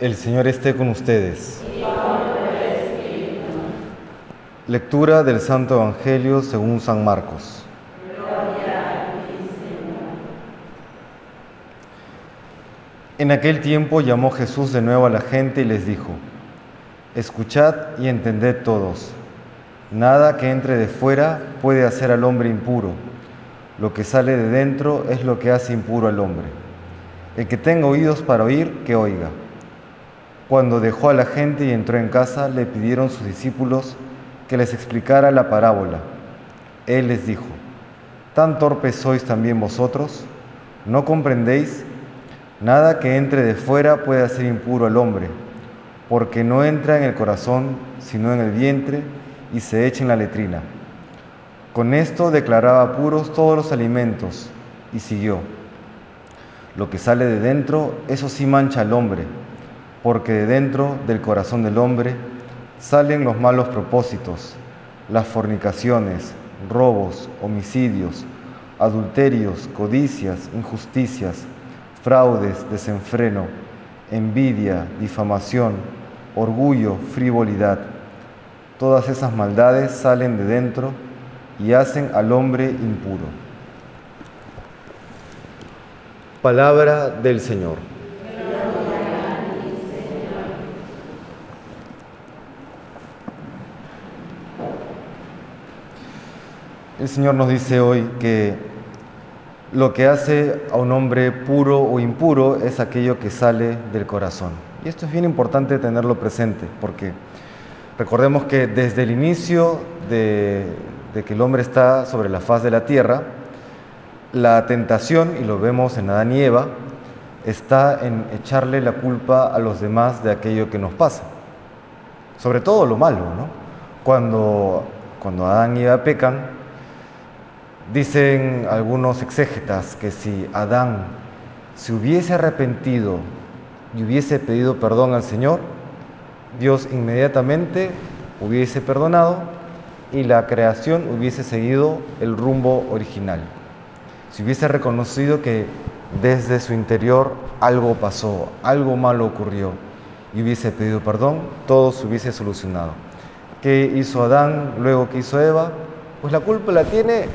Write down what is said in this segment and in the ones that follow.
El Señor esté con ustedes. Lectura del Santo Evangelio según San Marcos. En aquel tiempo llamó Jesús de nuevo a la gente y les dijo, Escuchad y entended todos, nada que entre de fuera puede hacer al hombre impuro, lo que sale de dentro es lo que hace impuro al hombre. El que tenga oídos para oír, que oiga. Cuando dejó a la gente y entró en casa, le pidieron sus discípulos que les explicara la parábola. Él les dijo, ¿tan torpes sois también vosotros? ¿No comprendéis? Nada que entre de fuera puede hacer impuro al hombre, porque no entra en el corazón, sino en el vientre, y se echa en la letrina. Con esto declaraba puros todos los alimentos, y siguió. Lo que sale de dentro, eso sí mancha al hombre porque de dentro del corazón del hombre salen los malos propósitos, las fornicaciones, robos, homicidios, adulterios, codicias, injusticias, fraudes, desenfreno, envidia, difamación, orgullo, frivolidad. Todas esas maldades salen de dentro y hacen al hombre impuro. Palabra del Señor. El Señor nos dice hoy que lo que hace a un hombre puro o impuro es aquello que sale del corazón. Y esto es bien importante tenerlo presente, porque recordemos que desde el inicio de, que el hombre está sobre la faz de la tierra, la tentación, y lo vemos en Adán y Eva, está en echarle la culpa a los demás de aquello que nos pasa. Sobre todo lo malo, ¿no? Cuando, cuando Adán y Eva pecan, Dicen algunos exégetas que si Adán se hubiese arrepentido y hubiese pedido perdón al Señor, Dios inmediatamente hubiese perdonado y la creación hubiese seguido el rumbo original. Si hubiese reconocido que desde su interior algo pasó, algo malo ocurrió y hubiese pedido perdón, todo se hubiese solucionado. ¿Qué hizo Adán luego que hizo Eva? Pues la culpa la tiene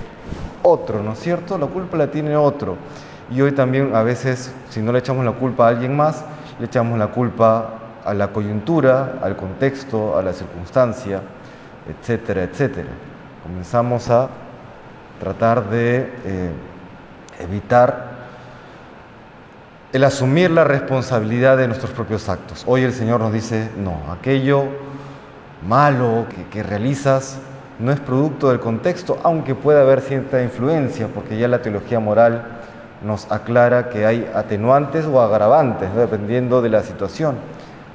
otro, ¿no es cierto? La culpa la tiene otro. Y hoy también a veces, si no le echamos la culpa a alguien más, le echamos la culpa a la coyuntura, al contexto, a la circunstancia, etcétera, etcétera. Comenzamos a tratar de eh, evitar el asumir la responsabilidad de nuestros propios actos. Hoy el Señor nos dice, no, aquello malo que, que realizas, no es producto del contexto, aunque pueda haber cierta influencia, porque ya la teología moral nos aclara que hay atenuantes o agravantes, dependiendo de la situación,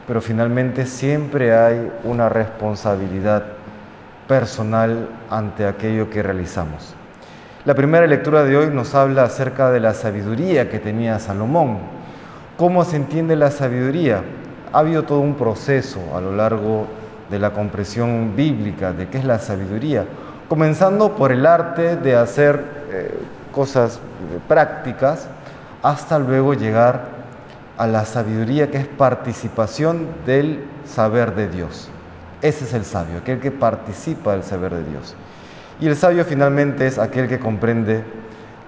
pero finalmente siempre hay una responsabilidad personal ante aquello que realizamos. La primera lectura de hoy nos habla acerca de la sabiduría que tenía Salomón. ¿Cómo se entiende la sabiduría? Ha habido todo un proceso a lo largo de la comprensión bíblica de qué es la sabiduría, comenzando por el arte de hacer eh, cosas prácticas hasta luego llegar a la sabiduría que es participación del saber de Dios. Ese es el sabio, aquel que participa del saber de Dios. Y el sabio finalmente es aquel que comprende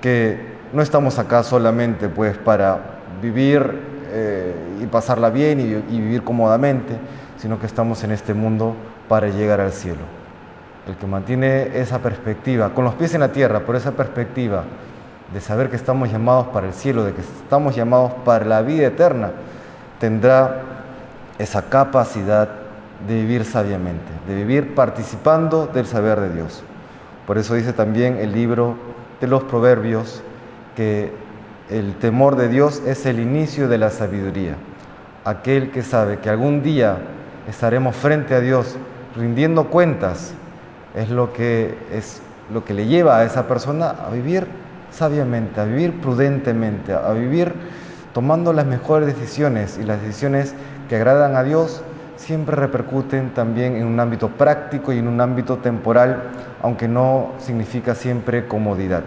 que no estamos acá solamente pues para vivir eh, y pasarla bien y vivir cómodamente, sino que estamos en este mundo para llegar al cielo. El que mantiene esa perspectiva, con los pies en la tierra, por esa perspectiva de saber que estamos llamados para el cielo, de que estamos llamados para la vida eterna, tendrá esa capacidad de vivir sabiamente, de vivir participando del saber de Dios. Por eso dice también el libro de los Proverbios que el temor de Dios es el inicio de la sabiduría. Aquel que sabe que algún día estaremos frente a Dios rindiendo cuentas, es lo que, es lo que le lleva a esa persona a vivir sabiamente, a vivir prudentemente, a vivir tomando las mejores decisiones y las decisiones que agradan a Dios siempre repercuten también en un ámbito práctico y en un ámbito temporal, aunque no significa siempre comodidad.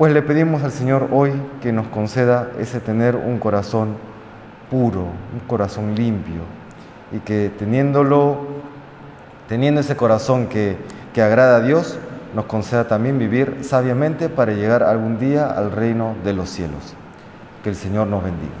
Pues le pedimos al Señor hoy que nos conceda ese tener un corazón puro, un corazón limpio, y que teniéndolo, teniendo ese corazón que, que agrada a Dios, nos conceda también vivir sabiamente para llegar algún día al reino de los cielos. Que el Señor nos bendiga.